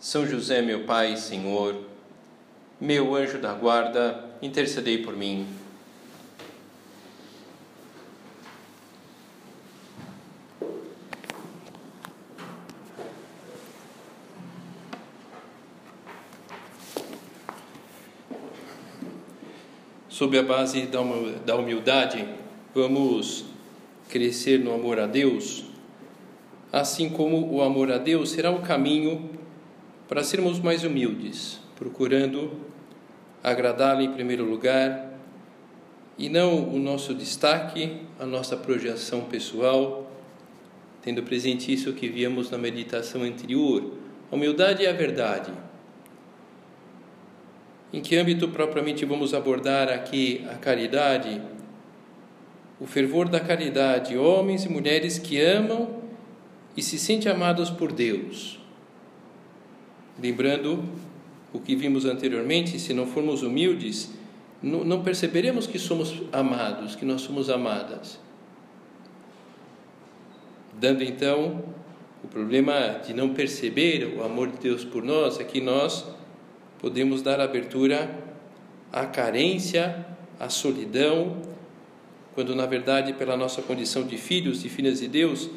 são José, meu Pai Senhor, meu anjo da guarda, intercedei por mim. Sob a base da humildade, vamos crescer no amor a Deus, assim como o amor a Deus será o caminho para sermos mais humildes, procurando agradá-lo em primeiro lugar e não o nosso destaque, a nossa projeção pessoal, tendo presente isso que víamos na meditação anterior. A humildade é a verdade. Em que âmbito propriamente vamos abordar aqui a caridade? O fervor da caridade, homens e mulheres que amam e se sentem amados por Deus Lembrando o que vimos anteriormente, se não formos humildes, não perceberemos que somos amados, que nós somos amadas. Dando então o problema de não perceber o amor de Deus por nós é que nós podemos dar abertura à carência, à solidão, quando na verdade, pela nossa condição de filhos e filhas de Deus,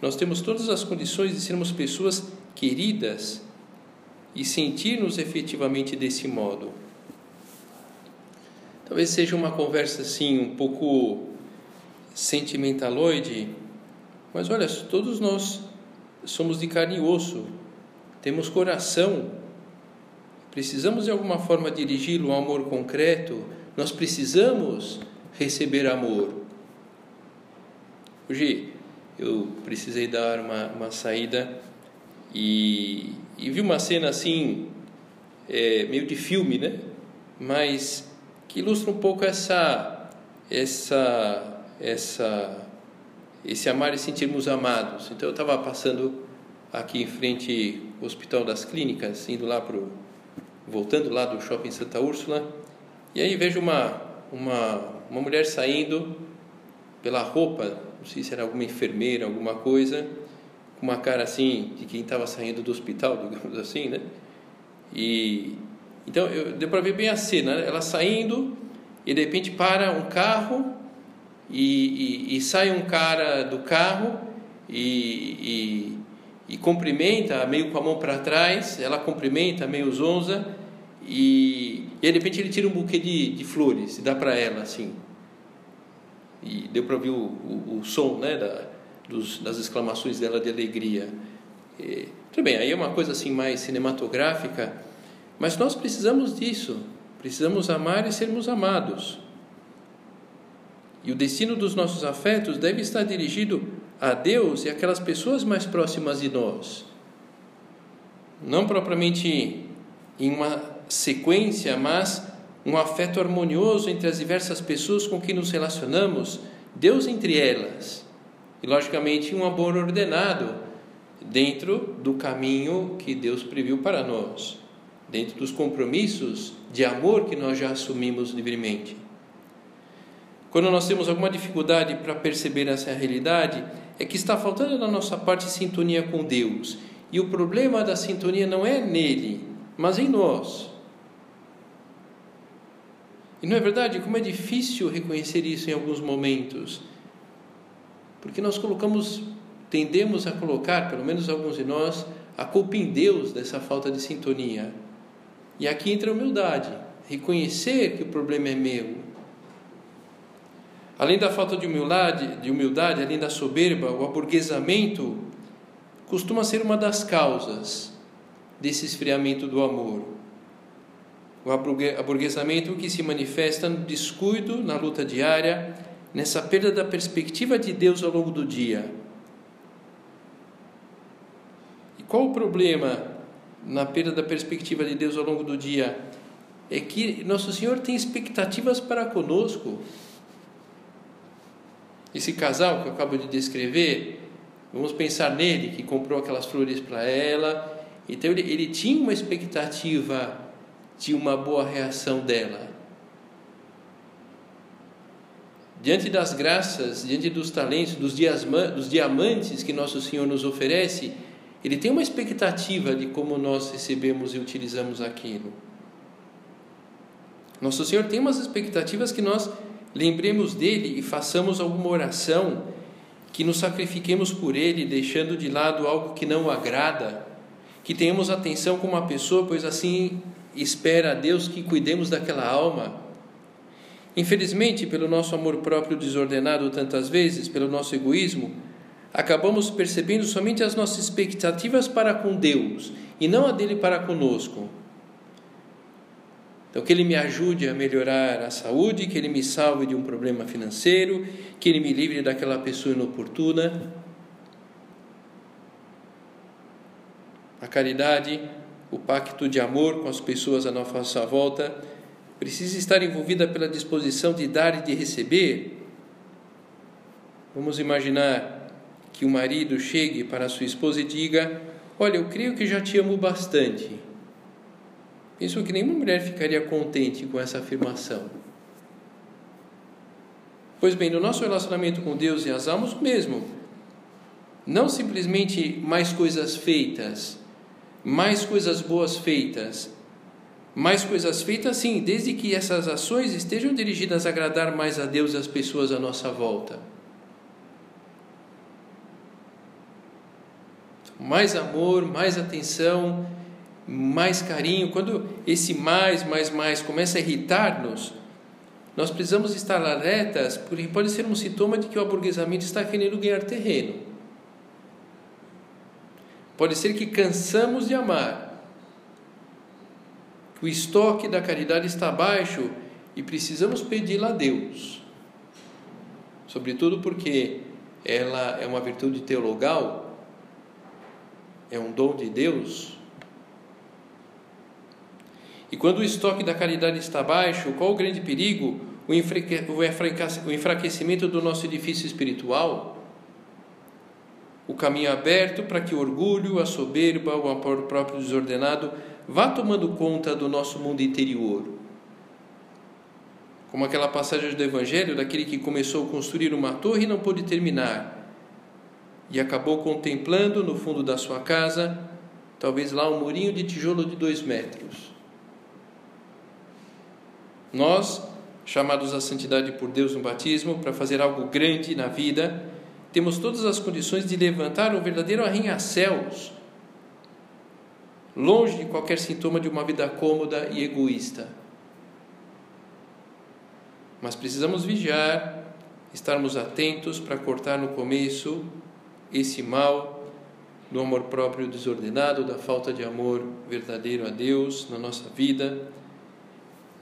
nós temos todas as condições de sermos pessoas queridas, e sentir-nos efetivamente desse modo. Talvez seja uma conversa assim um pouco sentimentaloide, mas olha, todos nós somos de carne e osso, temos coração, precisamos de alguma forma dirigi-lo a um amor concreto, nós precisamos receber amor. Hoje eu precisei dar uma, uma saída e, e vi uma cena assim, é, meio de filme, né? Mas que ilustra um pouco essa, essa, essa, esse amar e sentirmos amados. Então eu estava passando aqui em frente ao Hospital das Clínicas, indo lá pro, voltando lá do Shopping Santa Úrsula, e aí vejo uma, uma, uma mulher saindo pela roupa, não sei se era alguma enfermeira, alguma coisa, com uma cara assim de quem estava saindo do hospital, digamos assim, né? E então eu, deu para ver bem a cena, né? ela saindo e de repente para um carro e, e, e sai um cara do carro e, e, cumprimenta meio com a mão para trás, ela cumprimenta meio zonza e, de repente ele tira um buquê de, de flores e dá para ela assim e deu para ouvir o, o, o som né da, dos, das exclamações dela de alegria. E, tudo bem, aí é uma coisa assim mais cinematográfica, mas nós precisamos disso. Precisamos amar e sermos amados. E o destino dos nossos afetos deve estar dirigido a Deus e aquelas pessoas mais próximas de nós. Não propriamente em uma sequência, mas um afeto harmonioso entre as diversas pessoas com quem nos relacionamos, Deus entre elas e, logicamente, um amor ordenado dentro do caminho que Deus previu para nós, dentro dos compromissos de amor que nós já assumimos livremente. Quando nós temos alguma dificuldade para perceber essa realidade, é que está faltando da nossa parte sintonia com Deus. E o problema da sintonia não é nele, mas em nós. E não é verdade? Como é difícil reconhecer isso em alguns momentos. Porque nós colocamos, tendemos a colocar, pelo menos alguns de nós, a culpa em Deus dessa falta de sintonia. E aqui entra a humildade, reconhecer que o problema é meu. Além da falta de humildade, de humildade, além da soberba, o aburguesamento costuma ser uma das causas desse esfriamento do amor. O aburguesamento que se manifesta no descuido, na luta diária, nessa perda da perspectiva de Deus ao longo do dia. E qual o problema na perda da perspectiva de Deus ao longo do dia, é que Nosso Senhor tem expectativas para conosco. Esse casal que eu acabo de descrever, vamos pensar nele, que comprou aquelas flores para ela. Então ele, ele tinha uma expectativa de uma boa reação dela. Diante das graças, diante dos talentos, dos, dos diamantes que Nosso Senhor nos oferece, Ele tem uma expectativa de como nós recebemos e utilizamos aquilo. Nosso Senhor tem umas expectativas que nós lembremos dele e façamos alguma oração, que nos sacrifiquemos por ele, deixando de lado algo que não o agrada, que tenhamos atenção com uma pessoa, pois assim espera a Deus que cuidemos daquela alma. Infelizmente, pelo nosso amor próprio desordenado tantas vezes, pelo nosso egoísmo, acabamos percebendo somente as nossas expectativas para com Deus e não a dele para conosco. Então, que Ele me ajude a melhorar a saúde, que Ele me salve de um problema financeiro, que Ele me livre daquela pessoa inoportuna. A caridade, o pacto de amor com as pessoas à nossa volta, precisa estar envolvida pela disposição de dar e de receber. Vamos imaginar que o marido chegue para sua esposa e diga: Olha, eu creio que já te amo bastante Penso que nenhuma mulher ficaria contente com essa afirmação. Pois bem, no nosso relacionamento com Deus e as almas, mesmo. Não simplesmente mais coisas feitas, mais coisas boas feitas, mais coisas feitas, sim, desde que essas ações estejam dirigidas a agradar mais a Deus e as pessoas à nossa volta. Mais amor, mais atenção, mais carinho, quando esse mais, mais, mais começa a irritar-nos, nós precisamos estar alertas, porque pode ser um sintoma de que o aburguesamento está querendo ganhar terreno. Pode ser que cansamos de amar, o estoque da caridade está baixo e precisamos pedi-la a Deus. Sobretudo porque ela é uma virtude teologal, é um dom de Deus e quando o estoque da caridade está baixo, qual o grande perigo? O enfraquecimento do nosso edifício espiritual? O caminho aberto para que o orgulho, a soberba, o amor próprio desordenado vá tomando conta do nosso mundo interior. Como aquela passagem do Evangelho daquele que começou a construir uma torre e não pôde terminar, e acabou contemplando no fundo da sua casa, talvez lá um murinho de tijolo de dois metros nós, chamados à santidade por Deus no batismo, para fazer algo grande na vida, temos todas as condições de levantar um verdadeiro arranha-céus, longe de qualquer sintoma de uma vida cômoda e egoísta. Mas precisamos vigiar, estarmos atentos para cortar no começo esse mal do amor próprio desordenado, da falta de amor verdadeiro a Deus na nossa vida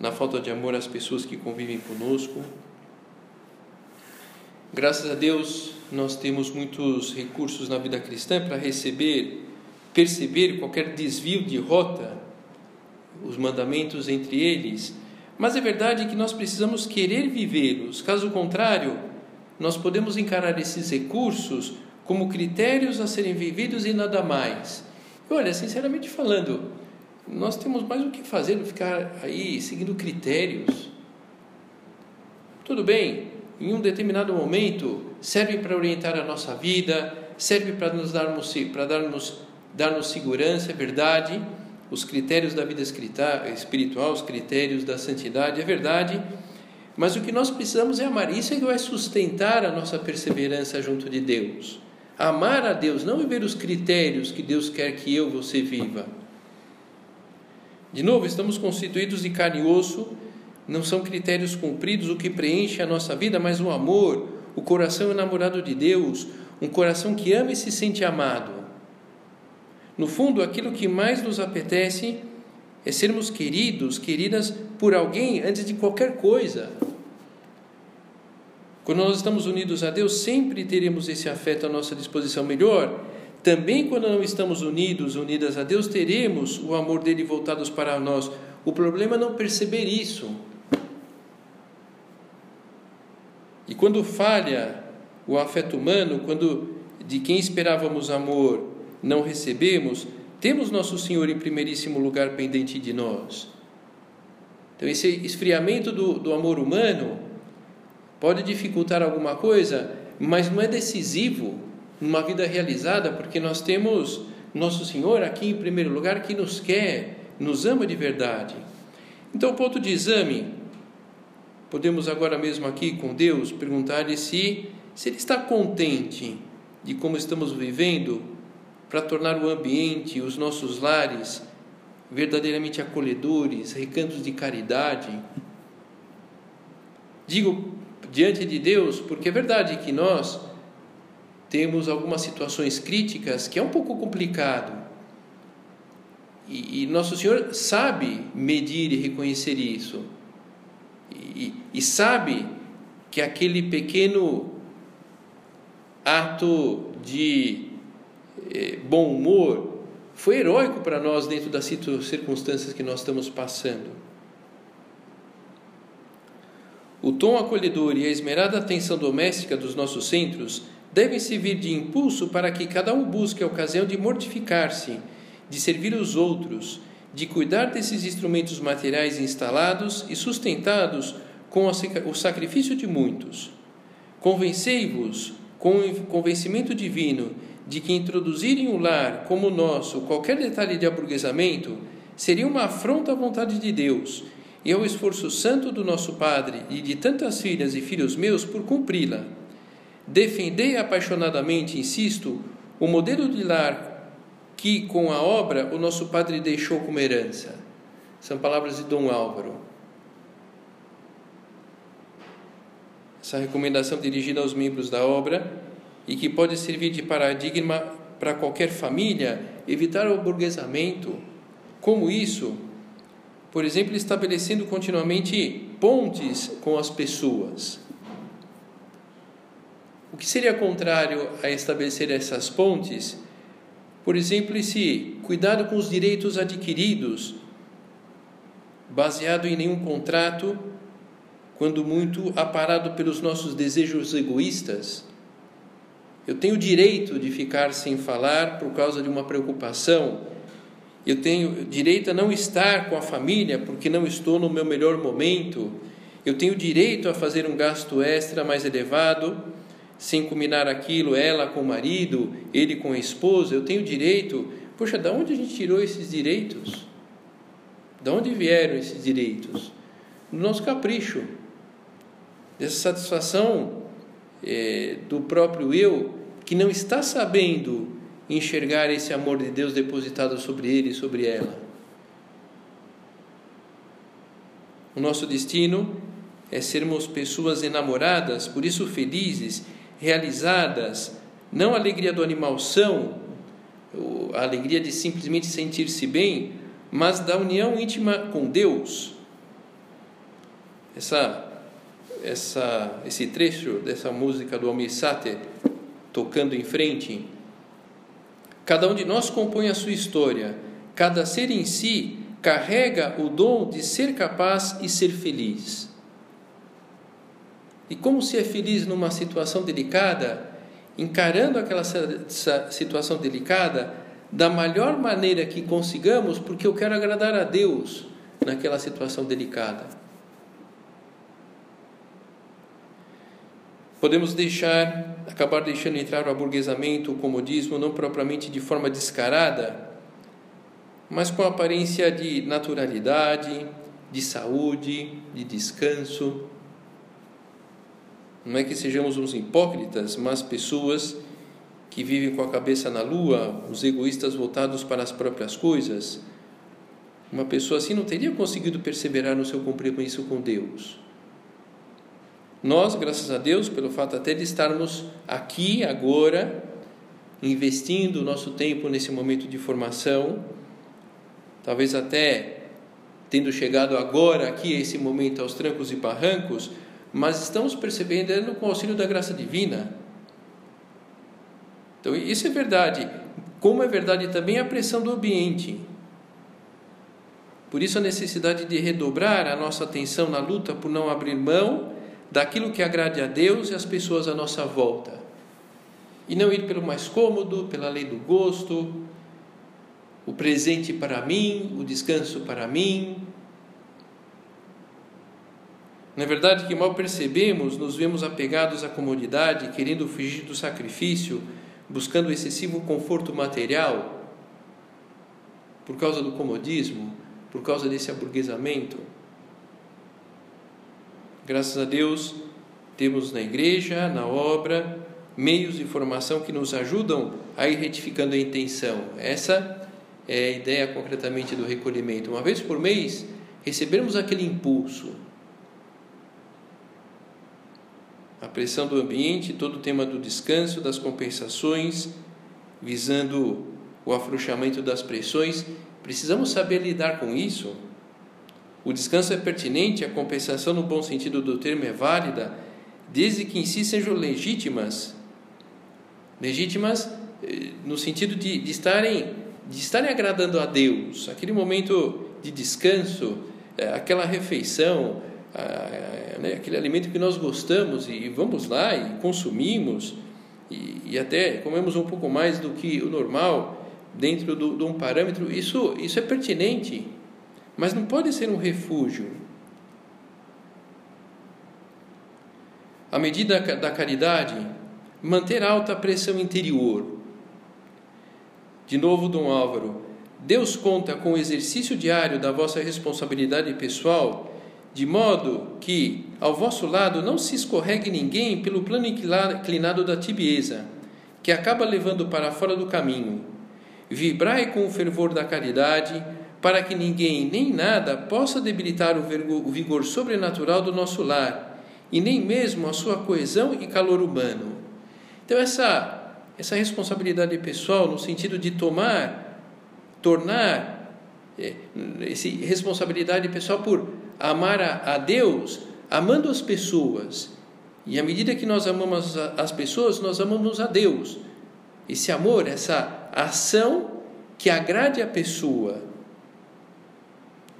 na falta de amor às pessoas que convivem conosco. Graças a Deus, nós temos muitos recursos na vida cristã para receber, perceber qualquer desvio de rota, os mandamentos entre eles. Mas é verdade que nós precisamos querer vivê-los, caso contrário, nós podemos encarar esses recursos como critérios a serem vividos e nada mais. E olha, sinceramente falando, nós temos mais o que fazer do ficar aí seguindo critérios. Tudo bem, em um determinado momento serve para orientar a nossa vida, serve para nos darmos para darmos dar-nos segurança, é verdade. Os critérios da vida espiritual, os critérios da santidade, é verdade. Mas o que nós precisamos é amar. Isso é que vai sustentar a nossa perseverança junto de Deus. Amar a Deus, não viver os critérios que Deus quer que eu, você viva. De novo, estamos constituídos de carne e osso, não são critérios cumpridos o que preenche a nossa vida, mas o amor, o coração enamorado de Deus, um coração que ama e se sente amado. No fundo, aquilo que mais nos apetece é sermos queridos, queridas por alguém antes de qualquer coisa. Quando nós estamos unidos a Deus, sempre teremos esse afeto à nossa disposição. Melhor, Também quando não estamos unidos, unidas a Deus, teremos o amor dele voltados para nós. O problema é não perceber isso. E quando falha o afeto humano, quando de quem esperávamos amor não recebemos, temos nosso Senhor em primeiríssimo lugar pendente de nós. Então, esse esfriamento do, do amor humano pode dificultar alguma coisa, mas não é decisivo numa vida realizada, porque nós temos nosso Senhor aqui em primeiro lugar que nos quer, nos ama de verdade. Então, ponto de exame, podemos agora mesmo aqui com Deus perguntar-lhe se, se Ele está contente de como estamos vivendo para tornar o ambiente, os nossos lares, verdadeiramente acolhedores, recantos de caridade. Digo diante de Deus, porque é verdade que nós temos algumas situações críticas que é um pouco complicado. E, e Nosso Senhor sabe medir e reconhecer isso. E, e sabe que aquele pequeno ato de eh, bom humor foi heróico para nós dentro das circunstâncias que nós estamos passando. O tom acolhedor e a esmerada atenção doméstica dos nossos centros devem servir de impulso para que cada um busque a ocasião de mortificar-se, de servir os outros, de cuidar desses instrumentos materiais instalados e sustentados com o sacrifício de muitos. Convencei-vos, com o convencimento divino, de que introduzirem um lar como o nosso qualquer detalhe de aburguesamento seria uma afronta à vontade de Deus e ao esforço santo do nosso Padre e de tantas filhas e filhos meus por cumpri-la. Defendei apaixonadamente, insisto, o modelo de lar que, com a obra, o nosso Padre deixou como herança. São palavras de Dom Álvaro. Essa recomendação dirigida aos membros da obra e que pode servir de paradigma para qualquer família, evitar o burguesamento. Como isso? Por exemplo, estabelecendo continuamente pontes com as pessoas. O que seria contrário a estabelecer essas pontes? Por exemplo, esse cuidado com os direitos adquiridos, baseado em nenhum contrato, quando muito aparado pelos nossos desejos egoístas eu tenho direito de ficar sem falar por causa de uma preocupação. Eu tenho direito a não estar com a família porque não estou no meu melhor momento. Eu tenho direito a fazer um gasto extra mais elevado, sem combinar aquilo, ela com o marido, ele com a esposa. Eu tenho direito. Poxa, da onde a gente tirou esses direitos? Da onde vieram esses direitos? Do nosso capricho, dessa satisfação é, do próprio eu que não está sabendo enxergar esse amor de Deus depositado sobre ele e sobre ela. O nosso destino é sermos pessoas enamoradas, por isso felizes, realizadas, não a alegria do animal são, a alegria de simplesmente sentir-se bem, mas da união íntima com Deus. Essa essa, esse trecho dessa música do Almir Sater, tocando em frente. Cada um de nós compõe a sua história, cada ser em si carrega o dom de ser capaz e ser feliz. E como se é feliz numa situação delicada, encarando aquela situação delicada da melhor maneira que consigamos, porque eu quero agradar a Deus naquela situação delicada. Podemos deixar, acabar deixando entrar o aburguesamento, o comodismo, não propriamente de forma descarada, mas com aparência de naturalidade, de saúde, de descanso. Não é que sejamos uns hipócritas, mas pessoas que vivem com a cabeça na lua, os egoístas voltados para as próprias coisas. Uma pessoa assim não teria conseguido perseverar no seu compromisso com Deus. Nós, graças a Deus, pelo fato até de estarmos aqui agora, investindo o nosso tempo nesse momento de formação, talvez até tendo chegado agora aqui a esse momento aos trancos e barrancos, mas estamos percebendo com o auxílio da graça divina. Então, isso é verdade. como é verdade também a pressão do ambiente. Por isso, a necessidade de redobrar a nossa atenção na luta por não abrir mão daquilo que agrade a Deus e as pessoas à nossa volta. E não ir pelo mais cômodo, pela lei do gosto, o presente para mim, o descanso para mim. Na verdade, que mal percebemos, nos vemos apegados à comodidade, querendo fugir do sacrifício, buscando excessivo conforto material, por causa do comodismo, por causa desse aburguesamento. Graças a Deus, temos na igreja, na obra, meios de formação que nos ajudam a ir retificando a intenção. Essa é a ideia concretamente do recolhimento. Uma vez por mês, recebermos aquele impulso. A pressão do ambiente, todo o tema do descanso, das compensações, visando o afrouxamento das pressões, precisamos saber lidar com isso. O descanso é pertinente, a compensação, no bom sentido do termo, é válida, desde que em si sejam legítimas. Legítimas eh, no sentido de, de estarem de estarem agradando a Deus, aquele momento de descanso, é, aquela refeição, né, aquele alimento que nós gostamos e vamos lá e consumimos e, e até comemos um pouco mais do que o normal dentro de um parâmetro, isso, isso é pertinente, mas não pode ser um refúgio. A medida da caridade, manter alta a pressão interior, de novo, Dom Álvaro, Deus conta com o exercício diário da vossa responsabilidade pessoal, de modo que, ao vosso lado, não se escorregue ninguém pelo plano inclinado da tibieza, que acaba levando para fora do caminho. Vibrai com o fervor da caridade, para que ninguém nem nada possa debilitar o vigor sobrenatural do nosso lar, e nem mesmo a sua coesão e calor humano. Então, essa essa responsabilidade pessoal no sentido de tomar, tornar é, essa responsabilidade pessoal por amar a, a Deus, amando as pessoas. E à medida que nós amamos as pessoas, nós amamos a Deus. Esse amor, essa ação que agrade a pessoa.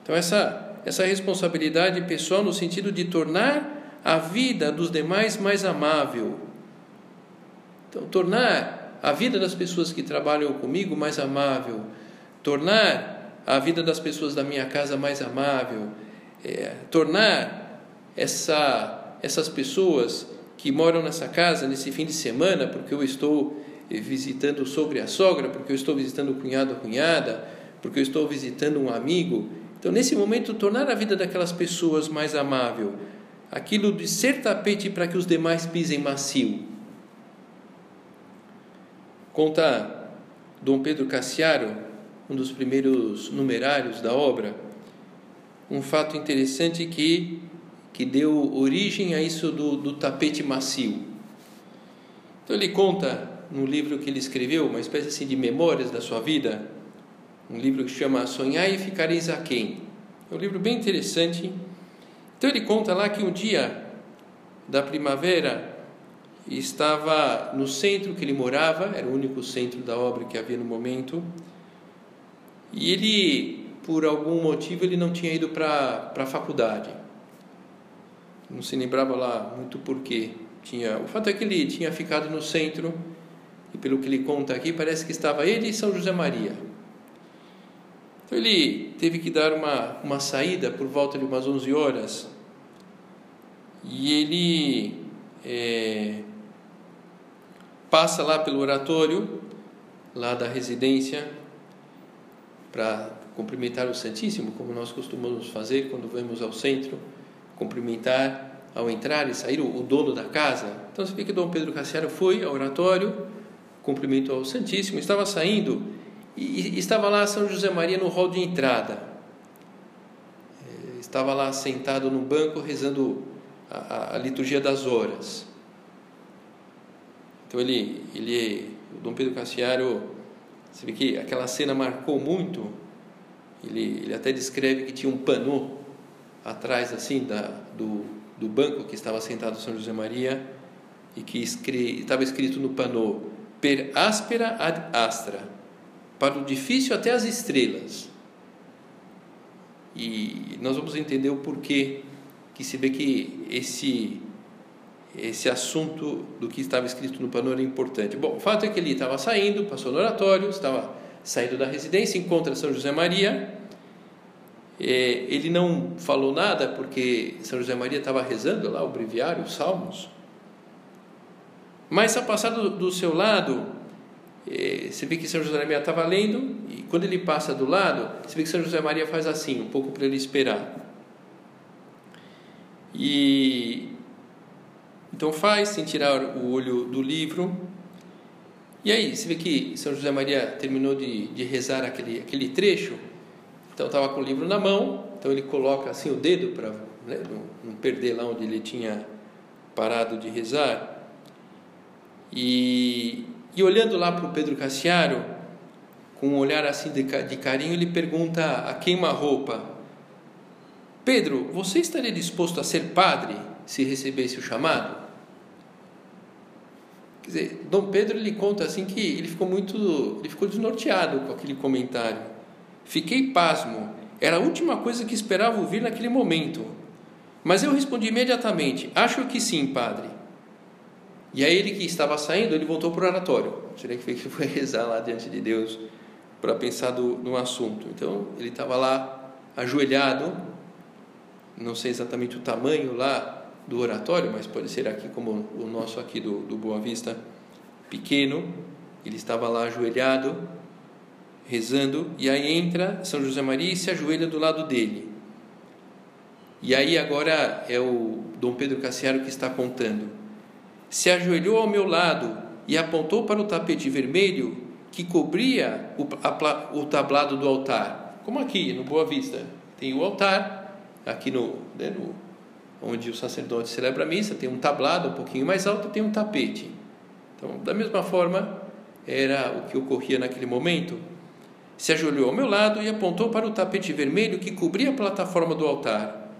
Então, essa, essa responsabilidade pessoal no sentido de tornar a vida dos demais mais amável então, tornar a vida das pessoas que trabalham comigo mais amável, tornar a vida das pessoas da minha casa mais amável, é, tornar essa, essas pessoas que moram nessa casa nesse fim de semana, porque eu estou visitando o sogro e a sogra, porque eu estou visitando o cunhado a cunhada, porque eu estou visitando um amigo. Então, nesse momento, tornar a vida daquelas pessoas mais amável, aquilo de ser tapete para que os demais pisem macio. Conta Dom Pedro Cassiaro, um dos primeiros numerários da obra, um fato interessante que, que deu origem a isso do, do tapete macio. Então ele conta no livro que ele escreveu, uma espécie assim de memórias da sua vida, um livro que chama Sonhar e Ficareis Aquém. É um livro bem interessante. Então ele conta lá que um dia da primavera estava no centro que ele morava, era o único centro da obra que havia no momento. E ele, por algum motivo, ele não tinha ido para a faculdade. Não se lembrava lá muito porquê. Tinha, o fato é que ele tinha ficado no centro e pelo que ele conta aqui, parece que estava ele e São José Maria. Então ele teve que dar uma, uma saída por volta de umas 11 horas e ele é, passa lá pelo oratório, lá da residência, para cumprimentar o Santíssimo, como nós costumamos fazer quando vamos ao centro, cumprimentar ao entrar e sair o, dono da casa. Então você vê que Dom Pedro Cassiano foi ao oratório, cumprimentou ao Santíssimo, estava saindo e, estava lá São José Maria no hall de entrada. Eh, estava lá sentado no banco rezando a, a liturgia das horas. Então ele, ele, o Dom Pedro Cassiaro, você vê que aquela cena marcou muito. Ele, ele até descreve que tinha um panô atrás assim da, do, do banco que estava sentado São José Maria e que escre, estava escrito no panô per aspera ad astra, para o difícil até as estrelas. E nós vamos entender o porquê que se vê que esse esse assunto do que estava escrito no pano era importante. Bom, o fato é que ele estava saindo, passou no oratório, estava saindo da residência, encontra São José Maria. É, ele não falou nada porque São José Maria estava rezando lá o breviário, os salmos. Mas a passar do, do seu lado, você vê que São José Maria estava lendo, e quando ele passa do lado, você vê que São José Maria faz assim, um pouco para ele esperar. E então faz, sem tirar o olho do livro. E aí, você vê que São José Maria terminou de, de rezar aquele, aquele trecho, então estava com o livro na mão, então ele coloca assim o dedo para né, não, não perder lá onde ele tinha parado de rezar. E, e olhando lá para o Pedro Cassiaro, com um olhar assim de, de carinho, ele pergunta a queima-roupa: Pedro, você estaria disposto a ser padre se recebesse o chamado? Quer dizer, Dom Pedro ele conta assim que ele ficou muito, ele ficou desnorteado com aquele comentário. Fiquei pasmo, era a última coisa que esperava ouvir naquele momento. Mas eu respondi imediatamente: Acho que sim, padre. E aí ele que estava saindo, ele voltou para o oratório. Seria que foi rezar lá diante de Deus para pensar do, no assunto. Então ele estava lá ajoelhado, não sei exatamente o tamanho lá do oratório, mas pode ser aqui como o nosso aqui do, do Boa Vista, pequeno. Ele estava lá ajoelhado, rezando, e aí entra São José Maria e se ajoelha do lado dele. E aí agora é o Dom Pedro Cassiaro que está contando. Se ajoelhou ao meu lado e apontou para o tapete vermelho que cobria o, a, o tablado do altar. Como aqui no Boa Vista. Tem o altar, aqui no, né, no onde o sacerdote celebra a missa, tem um tablado um pouquinho mais alto, tem um tapete. Então, da mesma forma, era o que ocorria naquele momento. Se ajoelhou ao meu lado e apontou para o tapete vermelho que cobria a plataforma do altar.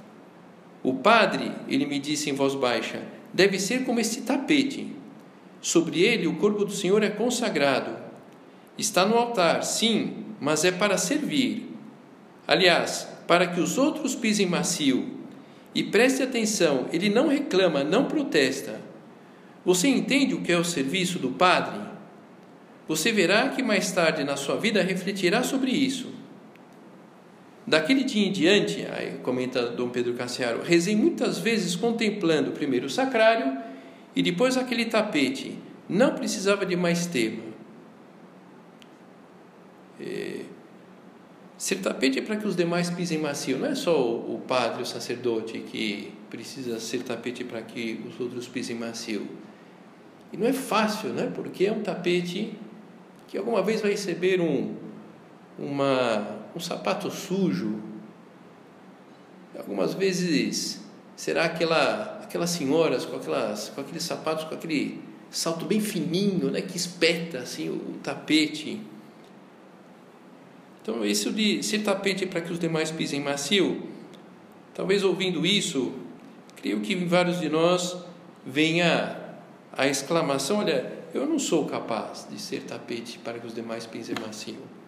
O padre, ele me disse em voz baixa, deve ser como este tapete. Sobre ele o corpo do Senhor é consagrado. Está no altar, sim, mas é para servir. Aliás, para que os outros pisem macio e preste atenção, ele não reclama, não protesta. Você entende o que é o serviço do Padre? Você verá que mais tarde na sua vida refletirá sobre isso. Daquele dia em diante, aí comenta Dom Pedro Cassiaro, rezei muitas vezes contemplando primeiro o sacrário e depois aquele tapete. Não precisava de mais tema. É, Ser tapete é para que os demais pisem macio. Não é só o padre, o sacerdote que precisa ser tapete para que os outros pisem macio. E não é fácil, né? Porque é um tapete que alguma vez vai receber um, uma, um sapato sujo. Algumas vezes será aquela, aquelas senhoras com, aquelas, com aqueles sapatos, com aquele salto bem fininho, né? Que espeta assim o, tapete. Então, isso de ser tapete para que os demais pisem macio, talvez ouvindo isso, creio que em vários de nós venha a exclamação: olha, eu não sou capaz de ser tapete para que os demais pisem macio.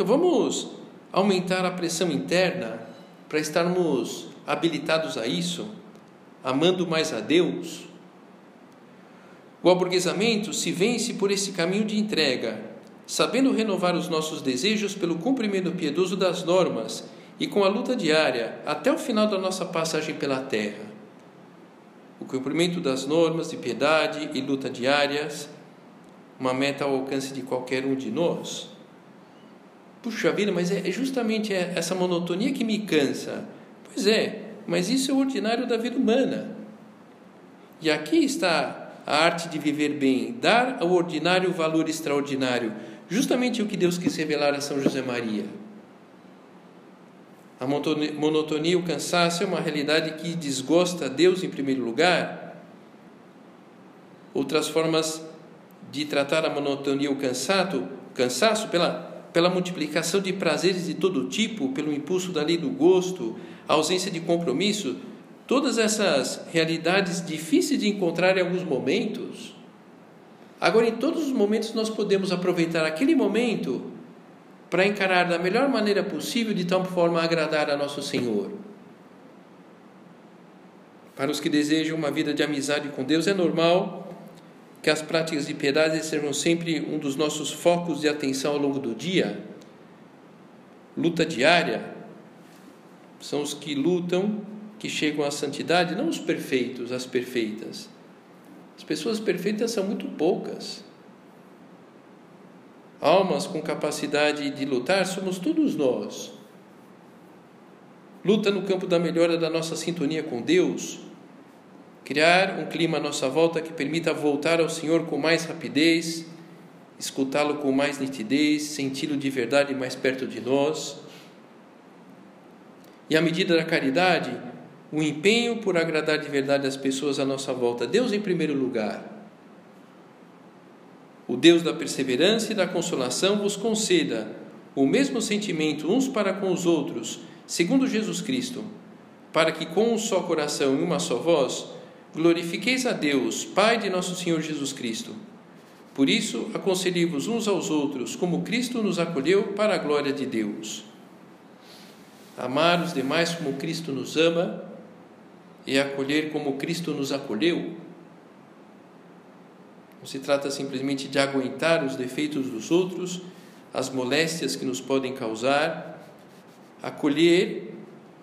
Então, vamos aumentar a pressão interna para estarmos habilitados a isso, amando mais a Deus. O aburguesamento se vence por esse caminho de entrega sabendo renovar os nossos desejos pelo cumprimento piedoso das normas e com a luta diária até o final da nossa passagem pela terra. O cumprimento das normas de piedade e luta diárias, uma meta ao alcance de qualquer um de nós. Puxa vida, mas é justamente essa monotonia que me cansa. Pois é, mas isso é o ordinário da vida humana. E aqui está a arte de viver bem, dar ao ordinário valor extraordinário, justamente o que Deus quis revelar a São José Maria. A monotonia, o cansaço é uma realidade que desgosta a Deus em primeiro lugar. Outras formas de tratar a monotonia, o cansaço, cansaço pela, pela multiplicação de prazeres de todo tipo, pelo impulso da lei do gosto, ausência de compromisso, todas essas realidades difíceis de encontrar em alguns momentos Agora, em todos os momentos, nós podemos aproveitar aquele momento para encarar da melhor maneira possível, de tal forma a agradar a nosso Senhor. Para os que desejam uma vida de amizade com Deus, é normal que as práticas de piedade sejam sempre um dos nossos focos de atenção ao longo do dia. Luta diária são os que lutam, que chegam à santidade, não os perfeitos, as perfeitas. As pessoas perfeitas são muito poucas. Almas com capacidade de lutar somos todos nós. Luta no campo da melhora da nossa sintonia com Deus, criar um clima à nossa volta que permita voltar ao Senhor com mais rapidez, escutá-lo com mais nitidez, senti-lo de verdade mais perto de nós. E à medida da caridade, o empenho por agradar de verdade as pessoas à nossa volta. Deus em primeiro lugar. O Deus da perseverança e da consolação vos conceda o mesmo sentimento uns para com os outros, segundo Jesus Cristo, para que com um só coração e uma só voz glorifiqueis a Deus, Pai de nosso Senhor Jesus Cristo. Por isso, aconselhei-vos uns aos outros, como Cristo nos acolheu para a glória de Deus. Amar os demais como Cristo nos ama e acolher como Cristo nos acolheu. Não se trata simplesmente de aguentar os defeitos dos outros, as moléstias que nos podem causar. Acolher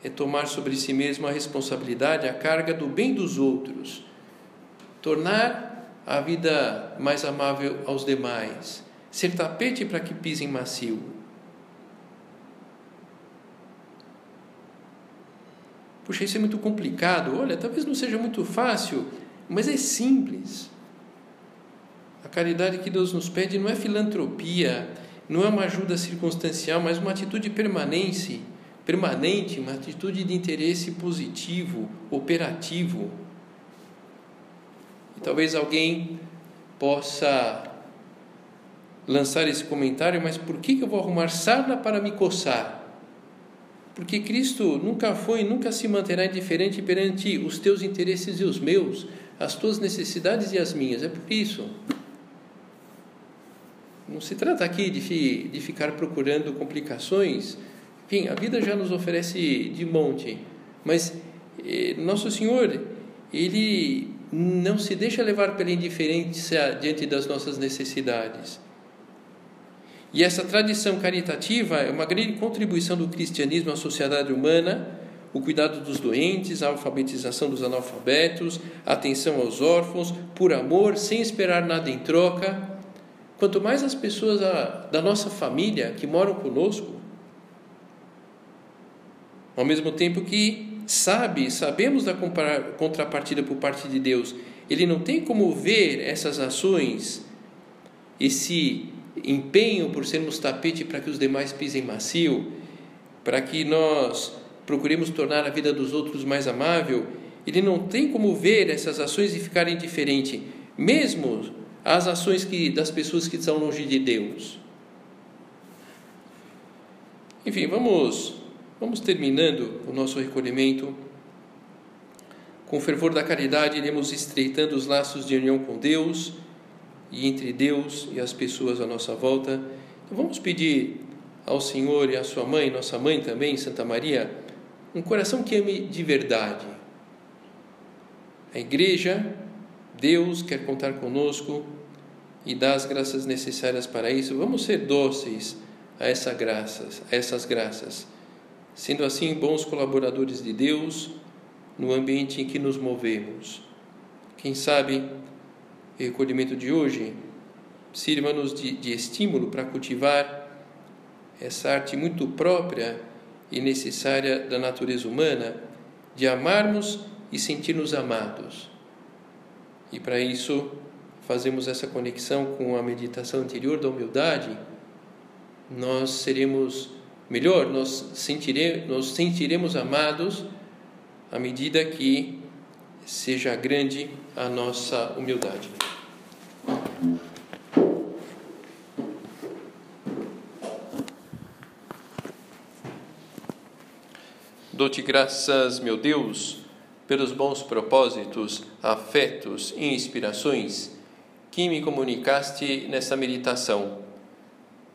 é tomar sobre si mesmo a responsabilidade, a carga do bem dos outros, tornar a vida mais amável aos demais, ser tapete para que pisem macio. Puxa, isso é muito complicado. Olha, talvez não seja muito fácil, mas é simples. A caridade que Deus nos pede não é filantropia, não é uma ajuda circunstancial, mas uma atitude permanente permanente, uma atitude de interesse positivo, operativo. E talvez alguém possa lançar esse comentário, mas por que eu vou arrumar sarna para me coçar? Porque Cristo nunca foi, nunca se manterá indiferente perante os teus interesses e os meus, as tuas necessidades e as minhas. É por isso. Não se trata aqui de, de ficar procurando complicações enfim, a vida já nos oferece de monte, mas eh, Nosso Senhor, Ele não se deixa levar pela indiferença diante das nossas necessidades. E essa tradição caritativa é uma grande contribuição do cristianismo à sociedade humana, o cuidado dos doentes, a alfabetização dos analfabetos, a atenção aos órfãos, por amor, sem esperar nada em troca. Quanto mais as pessoas da nossa família que moram conosco ao mesmo tempo que sabe, sabemos da contrapartida por parte de Deus. Ele não tem como ver essas ações, esse empenho por sermos tapete para que os demais pisem macio, para que nós procuremos tornar a vida dos outros mais amável. Ele não tem como ver essas ações e ficar indiferente, mesmo as ações que, das pessoas que estão longe de Deus. Enfim, vamos Vamos terminando o nosso recolhimento. Com o fervor da caridade, iremos estreitando os laços de união com Deus e entre Deus e as pessoas à nossa volta. Então, vamos pedir ao Senhor e à sua mãe, nossa mãe também, Santa Maria, um coração que ame de verdade. A igreja, Deus quer contar conosco e dá as graças necessárias para isso. Vamos ser dóceis a essas graças, a essas graças sendo assim bons colaboradores de Deus no ambiente em que nos movemos. Quem sabe o recolhimento de hoje sirva-nos de, de estímulo para cultivar essa arte muito própria e necessária da natureza humana de amarmos e sentir-nos amados. E para isso fazemos essa conexão com a meditação anterior da humildade, nós seremos Melhor, nós sentiremos, nós sentiremos amados à medida que seja grande a nossa humildade. Dou-te graças, meu Deus, pelos bons propósitos, afetos e inspirações que me comunicaste nessa meditação.